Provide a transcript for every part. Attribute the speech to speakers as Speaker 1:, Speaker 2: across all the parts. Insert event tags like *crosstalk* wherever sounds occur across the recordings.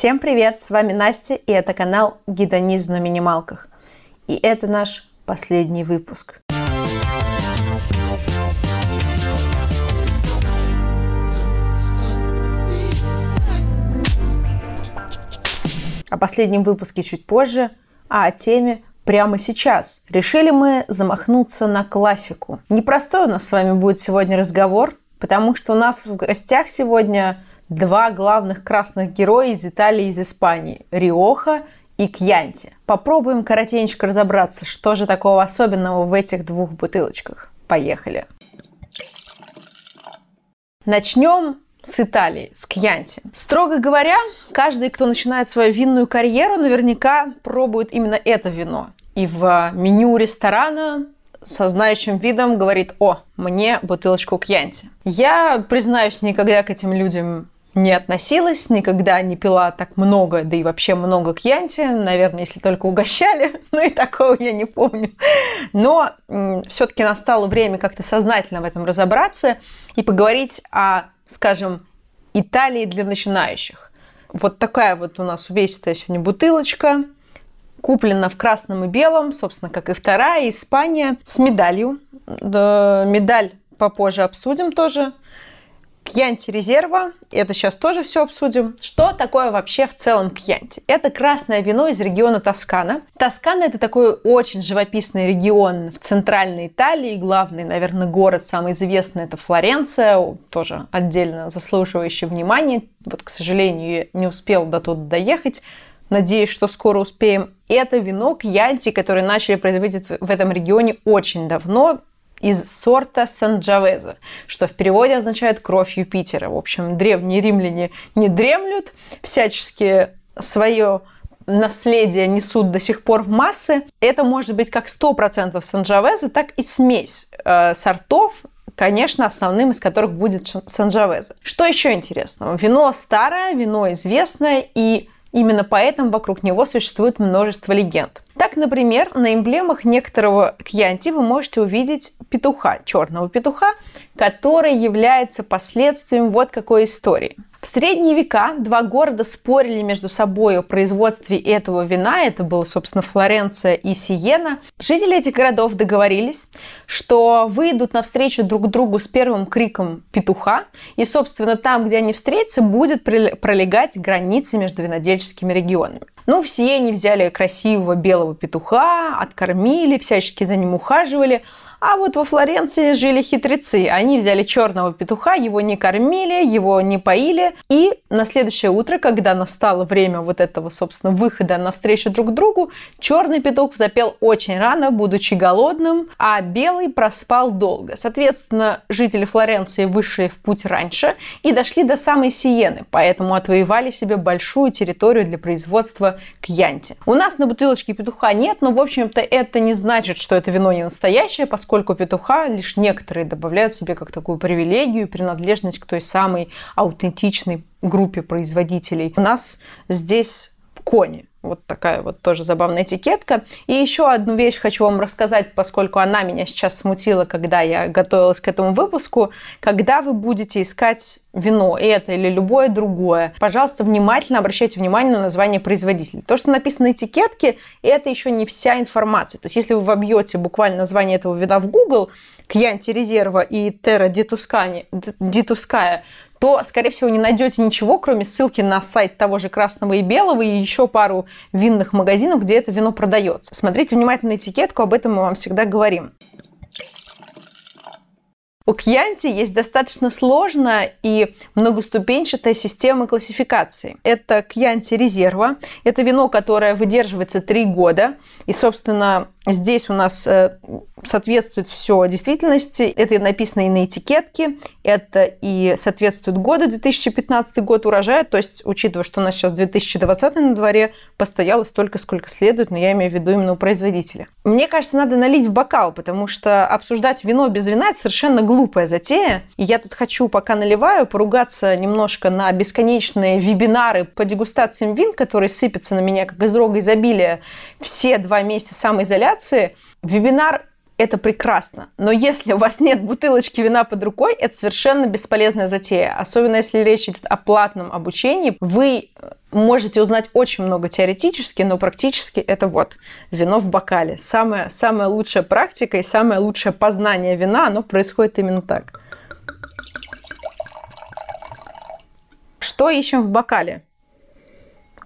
Speaker 1: Всем привет! С вами Настя, и это канал Гедонизм на минималках. И это наш последний выпуск. О последнем выпуске чуть позже, а о теме прямо сейчас. Решили мы замахнуться на классику. Непростой у нас с вами будет сегодня разговор, потому что у нас в гостях сегодня два главных красных героя из Италии из Испании – Риоха и Кьянти. Попробуем коротенько разобраться, что же такого особенного в этих двух бутылочках. Поехали! Начнем с Италии, с Кьянти. Строго говоря, каждый, кто начинает свою винную карьеру, наверняка пробует именно это вино. И в меню ресторана со знающим видом говорит, о, мне бутылочку Кьянти. Я, признаюсь, никогда к этим людям не относилась, никогда не пила так много, да и вообще много кьянти, наверное, если только угощали, *laughs* ну и такого я не помню. Но все-таки настало время как-то сознательно в этом разобраться и поговорить о, скажем, Италии для начинающих. Вот такая вот у нас увесистая сегодня бутылочка, куплена в красном и белом, собственно, как и вторая, Испания, с медалью. Медаль попозже обсудим тоже. Кьянти резерва, это сейчас тоже все обсудим. Что такое вообще в целом кьянти? Это красное вино из региона Тоскана. Тоскана это такой очень живописный регион в центральной Италии. Главный, наверное, город самый известный это Флоренция, тоже отдельно заслуживающий внимания. Вот, к сожалению, не успел до туда доехать. Надеюсь, что скоро успеем. Это вино кьянти, которое начали производить в этом регионе очень давно, из сорта Санджавеза, что в переводе означает «кровь Юпитера». В общем, древние римляне не дремлют, всячески свое наследие несут до сих пор в массы. Это может быть как 100% Санджавеза, так и смесь э, сортов, конечно, основным из которых будет Санджавеза. Что еще интересного? Вино старое, вино известное, и именно поэтому вокруг него существует множество легенд. Так, например, на эмблемах некоторого кьянти вы можете увидеть петуха, черного петуха, который является последствием вот какой истории. В средние века два города спорили между собой о производстве этого вина. Это было, собственно, Флоренция и Сиена. Жители этих городов договорились, что выйдут навстречу друг другу с первым криком петуха. И, собственно, там, где они встретятся, будет пролегать граница между винодельческими регионами. Ну, все они взяли красивого белого петуха, откормили, всячески за ним ухаживали, а вот во Флоренции жили хитрецы. Они взяли черного петуха, его не кормили, его не поили. И на следующее утро, когда настало время вот этого, собственно, выхода навстречу друг другу, черный петух запел очень рано, будучи голодным, а белый проспал долго. Соответственно, жители Флоренции вышли в путь раньше и дошли до самой Сиены, поэтому отвоевали себе большую территорию для производства кьянти. У нас на бутылочке петуха нет, но, в общем-то, это не значит, что это вино не настоящее, поскольку поскольку петуха лишь некоторые добавляют себе как такую привилегию, принадлежность к той самой аутентичной группе производителей. У нас здесь кони. Вот такая вот тоже забавная этикетка. И еще одну вещь хочу вам рассказать, поскольку она меня сейчас смутила, когда я готовилась к этому выпуску. Когда вы будете искать вино, это или любое другое, пожалуйста, внимательно обращайте внимание на название производителя. То, что написано на этикетке, это еще не вся информация. То есть, если вы вобьете буквально название этого вина в Google, Кьянти Резерва и Терра Дитуская, то, скорее всего, не найдете ничего, кроме ссылки на сайт того же красного и белого и еще пару винных магазинов, где это вино продается. Смотрите внимательно этикетку, об этом мы вам всегда говорим. У Кьянти есть достаточно сложная и многоступенчатая система классификации. Это Кьянти резерва. Это вино, которое выдерживается три года. И, собственно, Здесь у нас э, соответствует все действительности. Это написано и на этикетке, это и соответствует году, 2015 год урожая. То есть, учитывая, что у нас сейчас 2020 на дворе, постояло столько, сколько следует, но я имею в виду именно у производителя. Мне кажется, надо налить в бокал, потому что обсуждать вино без вина – это совершенно глупая затея. И я тут хочу, пока наливаю, поругаться немножко на бесконечные вебинары по дегустациям вин, которые сыпятся на меня, как из рога изобилия, все два месяца самоизоляции. Вебинар это прекрасно. Но если у вас нет бутылочки вина под рукой, это совершенно бесполезная затея. Особенно если речь идет о платном обучении. Вы можете узнать очень много теоретически, но практически это вот вино в бокале. Самая, самая лучшая практика и самое лучшее познание вина, оно происходит именно так. Что ищем в бокале?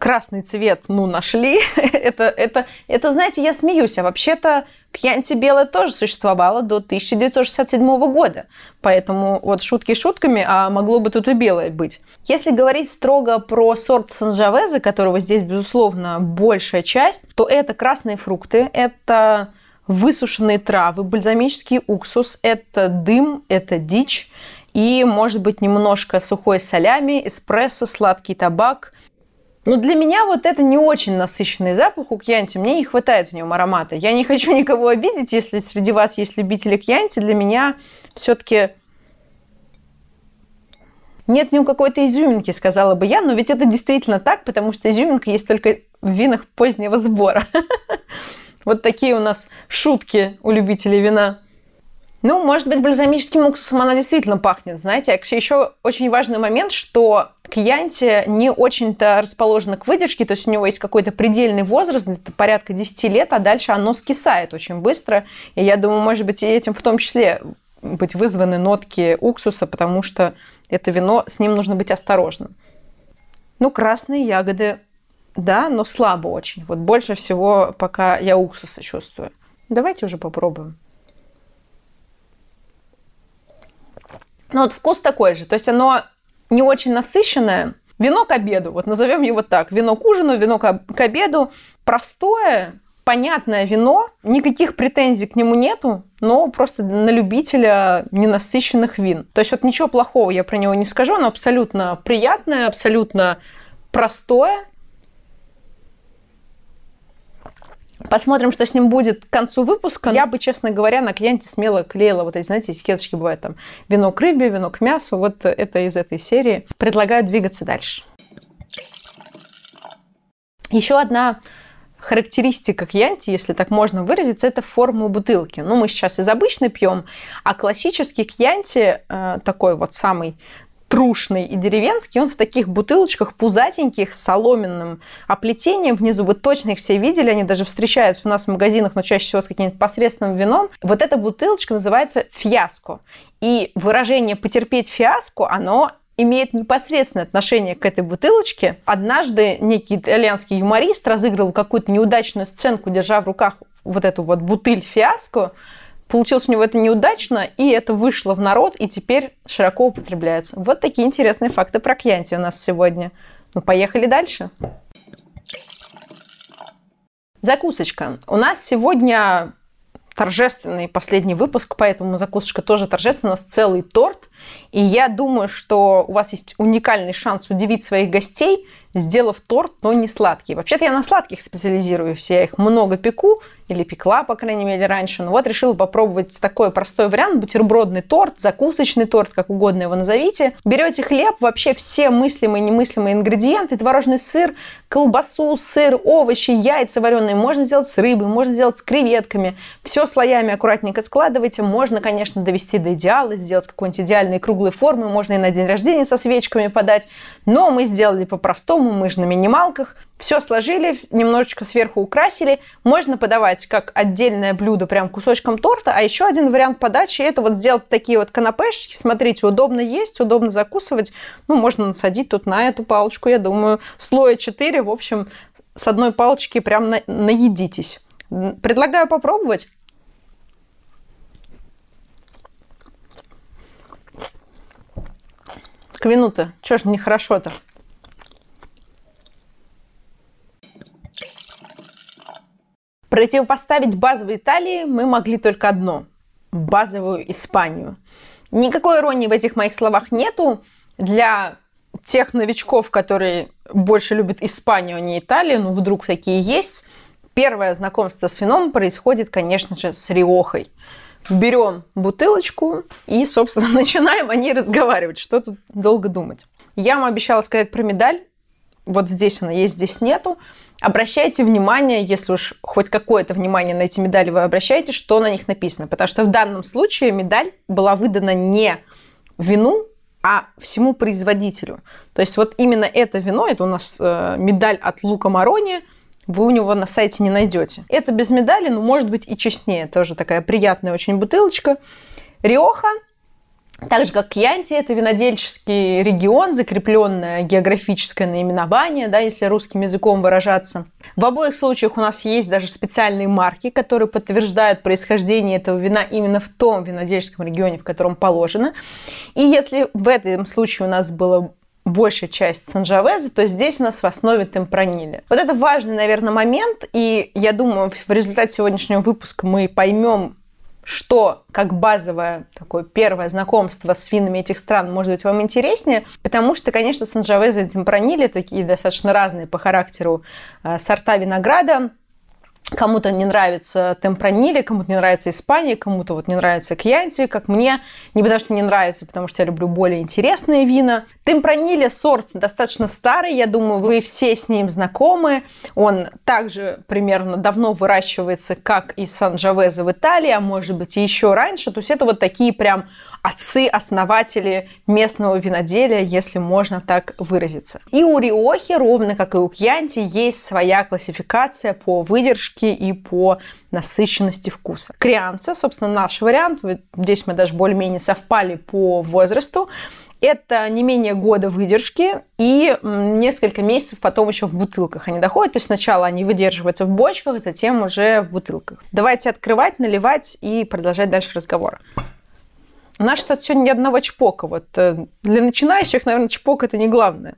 Speaker 1: Красный цвет, ну, нашли. *laughs* это, это, это, знаете, я смеюсь, а вообще-то Кьянти белое тоже существовало до 1967 года. Поэтому вот шутки шутками, а могло бы тут и белое быть. Если говорить строго про сорт Санжавеза, которого здесь, безусловно, большая часть, то это красные фрукты, это высушенные травы, бальзамический уксус, это дым, это дичь, и, может быть, немножко сухой солями, эспрессо, сладкий табак, но для меня вот это не очень насыщенный запах у кьянти. Мне не хватает в нем аромата. Я не хочу *laughs* никого обидеть, если среди вас есть любители кьянти. Для меня все-таки нет в нем какой-то изюминки, сказала бы я. Но ведь это действительно так, потому что изюминка есть только в винах позднего сбора. *laughs* Вот такие у нас шутки у любителей вина. Ну, может быть, бальзамическим уксусом она действительно пахнет, знаете. А еще очень важный момент, что Кьянти не очень-то расположена к выдержке, то есть у него есть какой-то предельный возраст, где-то порядка 10 лет, а дальше оно скисает очень быстро. И я думаю, может быть, и этим в том числе быть вызваны нотки уксуса, потому что это вино, с ним нужно быть осторожным. Ну, красные ягоды, да, но слабо очень. Вот больше всего пока я уксуса чувствую. Давайте уже попробуем. Ну вот вкус такой же. То есть оно не очень насыщенное. Вино к обеду, вот назовем его так. Вино к ужину, вино к обеду. Простое, понятное вино, никаких претензий к нему нету, но просто на любителя ненасыщенных вин. То есть вот ничего плохого я про него не скажу, оно абсолютно приятное, абсолютно простое, Посмотрим, что с ним будет к концу выпуска. Я бы, честно говоря, на клиенте смело клеила вот эти, знаете, этикеточки бывают там вино к рыбе, вино к мясу. Вот это из этой серии. Предлагаю двигаться дальше. Еще одна характеристика кьянти, если так можно выразиться, это форма бутылки. Ну, мы сейчас из обычной пьем, а классический кьянти, э, такой вот самый трушный и деревенский, он в таких бутылочках пузатеньких с соломенным оплетением внизу. Вы точно их все видели, они даже встречаются у нас в магазинах, но чаще всего с каким-нибудь посредственным вином. Вот эта бутылочка называется фиаско. И выражение «потерпеть фиаско», оно имеет непосредственное отношение к этой бутылочке. Однажды некий итальянский юморист разыгрывал какую-то неудачную сценку, держа в руках вот эту вот бутыль фиаско, Получилось у него это неудачно, и это вышло в народ, и теперь широко употребляется. Вот такие интересные факты про Кьянти у нас сегодня. Ну, поехали дальше. Закусочка. У нас сегодня торжественный последний выпуск, поэтому закусочка тоже торжественная. У нас целый торт. И я думаю, что у вас есть уникальный шанс удивить своих гостей сделав торт, но не сладкий. Вообще-то я на сладких специализируюсь, я их много пеку, или пекла, по крайней мере, раньше. Но вот решила попробовать такой простой вариант, бутербродный торт, закусочный торт, как угодно его назовите. Берете хлеб, вообще все мыслимые и немыслимые ингредиенты, творожный сыр, колбасу, сыр, овощи, яйца вареные, можно сделать с рыбой, можно сделать с креветками. Все слоями аккуратненько складывайте. Можно, конечно, довести до идеала, сделать какой-нибудь идеальной круглой формы, можно и на день рождения со свечками подать. Но мы сделали по-простому, по-простому, мы же на минималках. Все сложили, немножечко сверху украсили. Можно подавать как отдельное блюдо прям кусочком торта, а еще один вариант подачи – это вот сделать такие вот канапешечки. Смотрите, удобно есть, удобно закусывать. Ну, можно насадить тут на эту палочку, я думаю, слоя 4. В общем, с одной палочки прям на, наедитесь. Предлагаю попробовать. К вину-то, чё ж нехорошо-то? Противопоставить базовой Италии мы могли только одно – базовую Испанию. Никакой иронии в этих моих словах нету. Для тех новичков, которые больше любят Испанию, а не Италию, ну вдруг такие есть, первое знакомство с вином происходит, конечно же, с Риохой. Берем бутылочку и, собственно, *laughs* начинаем о ней разговаривать. Что тут долго думать? Я вам обещала сказать про медаль вот здесь она есть, здесь нету. Обращайте внимание, если уж хоть какое-то внимание на эти медали вы обращаете, что на них написано. Потому что в данном случае медаль была выдана не вину, а всему производителю. То есть вот именно это вино, это у нас э, медаль от Лука Марони, вы у него на сайте не найдете. Это без медали, но может быть и честнее. Тоже такая приятная очень бутылочка. Риоха так же, как Кьянти, это винодельческий регион, закрепленное географическое наименование, да, если русским языком выражаться. В обоих случаях у нас есть даже специальные марки, которые подтверждают происхождение этого вина именно в том винодельческом регионе, в котором положено. И если в этом случае у нас было большая часть Санжавеза, то здесь у нас в основе темпранили. Вот это важный, наверное, момент, и я думаю, в результате сегодняшнего выпуска мы поймем, что как базовое такое первое знакомство с винами этих стран может быть вам интереснее, потому что, конечно, Санжавеза и Темпранили такие достаточно разные по характеру э, сорта винограда, Кому-то не нравится темпранили, кому-то не нравится Испания, кому-то вот не нравится Кьянти, как мне. Не потому что не нравится, потому что я люблю более интересные вина. Темпранили сорт достаточно старый, я думаю, вы все с ним знакомы. Он также примерно давно выращивается, как и Сан-Джавезе в Италии, а может быть и еще раньше. То есть это вот такие прям отцы-основатели местного виноделия, если можно так выразиться. И у Риохи, ровно как и у Кьянти, есть своя классификация по выдержке и по насыщенности вкуса. Крианца, собственно, наш вариант, здесь мы даже более-менее совпали по возрасту, это не менее года выдержки и несколько месяцев потом еще в бутылках они доходят. То есть сначала они выдерживаются в бочках, затем уже в бутылках. Давайте открывать, наливать и продолжать дальше разговор. У нас что-то сегодня ни одного чпока. Вот э, для начинающих, наверное, чпок это не главное.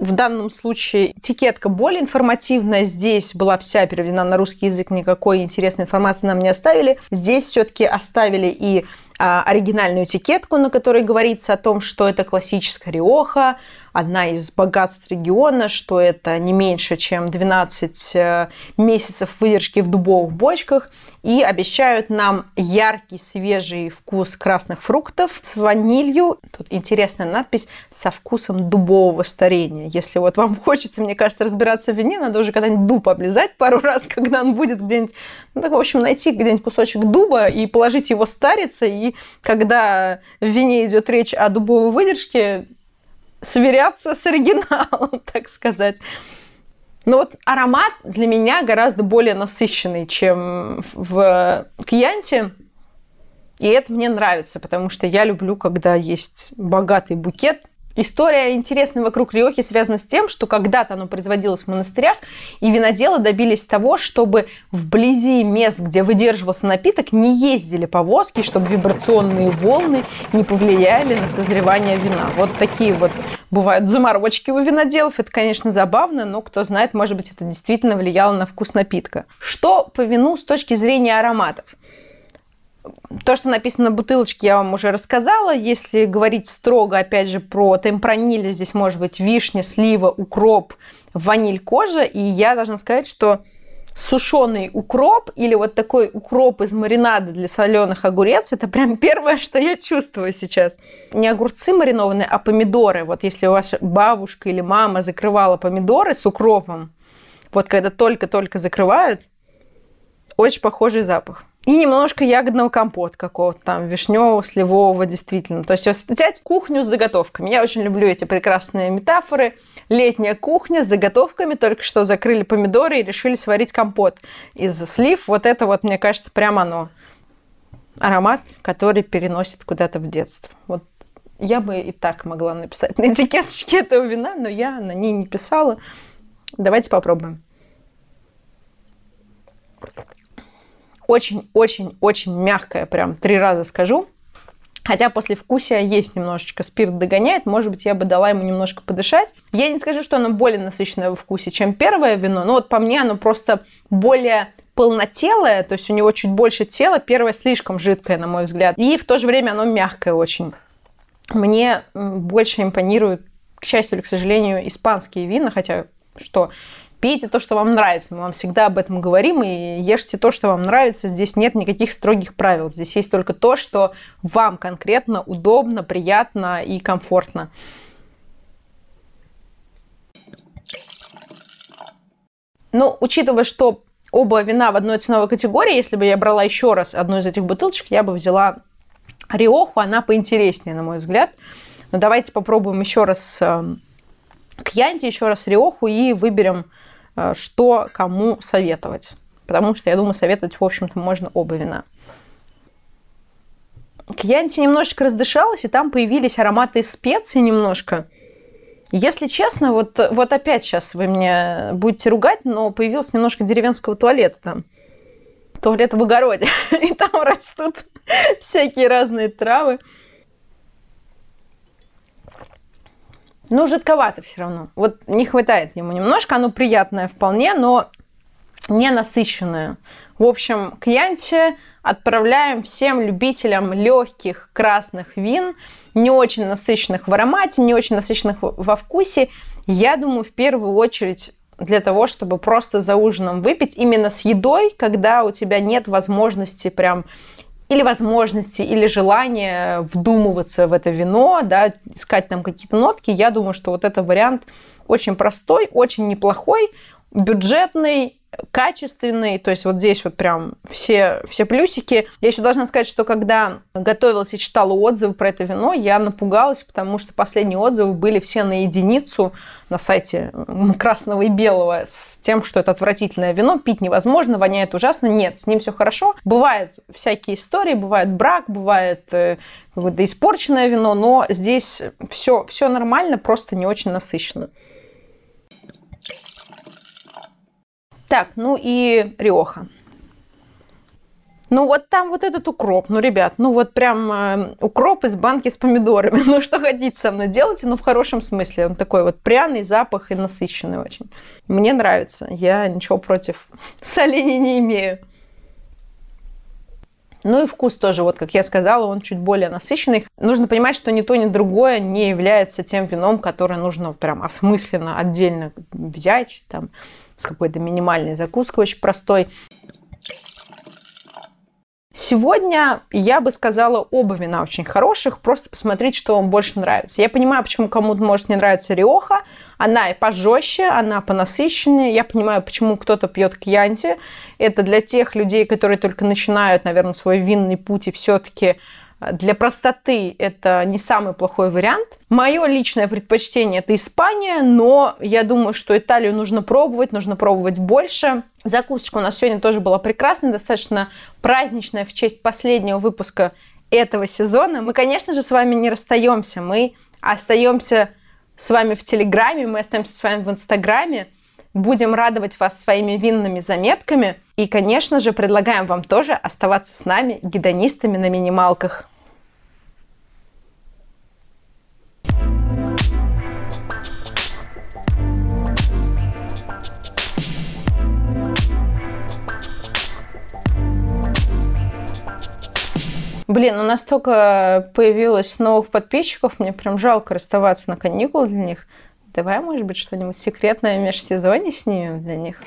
Speaker 1: В данном случае этикетка более информативная. Здесь была вся переведена на русский язык, никакой интересной информации нам не оставили. Здесь все-таки оставили и а, оригинальную этикетку, на которой говорится о том, что это классическая риоха, одна из богатств региона, что это не меньше, чем 12 э, месяцев выдержки в дубовых бочках, и обещают нам яркий, свежий вкус красных фруктов с ванилью. Тут интересная надпись «со вкусом дубового старения». Если вот вам *laughs* хочется, мне кажется, разбираться в вине, надо уже когда-нибудь дуб облизать пару раз, *laughs* когда он будет где-нибудь... Ну, так, в общем, найти где-нибудь кусочек дуба и положить его стариться, и когда в вине идет речь о дубовой выдержке, сверяться с оригиналом, *laughs* так сказать. Но вот аромат для меня гораздо более насыщенный, чем в Кьянте. И это мне нравится, потому что я люблю, когда есть богатый букет История интересная вокруг Риохи связана с тем, что когда-то оно производилось в монастырях, и виноделы добились того, чтобы вблизи мест, где выдерживался напиток, не ездили повозки, чтобы вибрационные волны не повлияли на созревание вина. Вот такие вот бывают заморочки у виноделов. Это, конечно, забавно, но кто знает, может быть, это действительно влияло на вкус напитка. Что по вину с точки зрения ароматов? То, что написано на бутылочке, я вам уже рассказала. Если говорить строго, опять же, про темпраниль, здесь может быть вишня, слива, укроп, ваниль, кожа. И я должна сказать, что сушеный укроп или вот такой укроп из маринада для соленых огурец, это прям первое, что я чувствую сейчас. Не огурцы маринованные, а помидоры. Вот если ваша бабушка или мама закрывала помидоры с укропом, вот когда только-только закрывают, очень похожий запах. И немножко ягодного компота какого-то там, вишневого, сливового, действительно. То есть взять кухню с заготовками. Я очень люблю эти прекрасные метафоры. Летняя кухня с заготовками, только что закрыли помидоры и решили сварить компот из слив. Вот это вот, мне кажется, прямо оно. Аромат, который переносит куда-то в детство. Вот я бы и так могла написать на этикеточке этого вина, но я на ней не писала. Давайте попробуем. Очень-очень-очень мягкая, прям три раза скажу. Хотя после вкусия есть немножечко, спирт догоняет, может быть, я бы дала ему немножко подышать. Я не скажу, что оно более насыщенное во вкусе, чем первое вино, но вот по мне оно просто более полнотелое, то есть у него чуть больше тела, первое слишком жидкое, на мой взгляд, и в то же время оно мягкое очень. Мне больше импонируют, к счастью или к сожалению, испанские вина, хотя что пейте то, что вам нравится. Мы вам всегда об этом говорим, и ешьте то, что вам нравится. Здесь нет никаких строгих правил. Здесь есть только то, что вам конкретно удобно, приятно и комфортно. Ну, учитывая, что оба вина в одной ценовой категории, если бы я брала еще раз одну из этих бутылочек, я бы взяла Риоху, она поинтереснее, на мой взгляд. Но давайте попробуем еще раз эм, к Кьянти, еще раз Риоху и выберем что кому советовать. Потому что, я думаю, советовать, в общем-то, можно оба вина. Кьянти немножечко раздышалась, и там появились ароматы специй немножко. Если честно, вот, вот опять сейчас вы меня будете ругать, но появилось немножко деревенского туалета там. Туалет в огороде. *laughs* И там растут всякие разные травы. Ну, жидковато все равно. Вот не хватает ему немножко. Оно приятное вполне, но не насыщенное. В общем, к Янте отправляем всем любителям легких красных вин, не очень насыщенных в аромате, не очень насыщенных во вкусе. Я думаю, в первую очередь для того, чтобы просто за ужином выпить именно с едой, когда у тебя нет возможности прям или возможности, или желания вдумываться в это вино, да, искать там какие-то нотки, я думаю, что вот это вариант очень простой, очень неплохой, бюджетный, качественный, то есть вот здесь вот прям все, все плюсики. Я еще должна сказать, что когда готовилась и читала отзывы про это вино, я напугалась, потому что последние отзывы были все на единицу на сайте красного и белого с тем, что это отвратительное вино, пить невозможно, воняет ужасно. Нет, с ним все хорошо. Бывают всякие истории, бывает брак, бывает э, какое-то испорченное вино, но здесь все, все нормально, просто не очень насыщенно. Так, ну и Риоха. Ну вот там вот этот укроп, ну, ребят, ну вот прям э, укроп из банки с помидорами. *laughs* Ну что хотите со мной делайте, но в хорошем смысле. Он такой вот пряный запах и насыщенный очень. Мне нравится. Я ничего против *laughs* солений не имею. Ну и вкус тоже, вот как я сказала, он чуть более насыщенный. Нужно понимать, что ни то, ни другое не является тем вином, которое нужно прям осмысленно отдельно взять, там, с какой-то минимальной закуской, очень простой. Сегодня я бы сказала оба вина очень хороших, просто посмотреть, что вам больше нравится. Я понимаю, почему кому-то может не нравиться Риоха. Она и пожестче, она понасыщеннее. Я понимаю, почему кто-то пьет кьянти. Это для тех людей, которые только начинают, наверное, свой винный путь и все-таки для простоты это не самый плохой вариант. Мое личное предпочтение это Испания, но я думаю, что Италию нужно пробовать, нужно пробовать больше. Закусочка у нас сегодня тоже была прекрасная, достаточно праздничная в честь последнего выпуска этого сезона. Мы, конечно же, с вами не расстаемся, мы остаемся с вами в Телеграме, мы остаемся с вами в Инстаграме. Будем радовать вас своими винными заметками. И, конечно же, предлагаем вам тоже оставаться с нами гедонистами на минималках. Блин, ну настолько появилось новых подписчиков, мне прям жалко расставаться на каникулы для них. Давай, может быть, что-нибудь секретное в межсезонье снимем для них.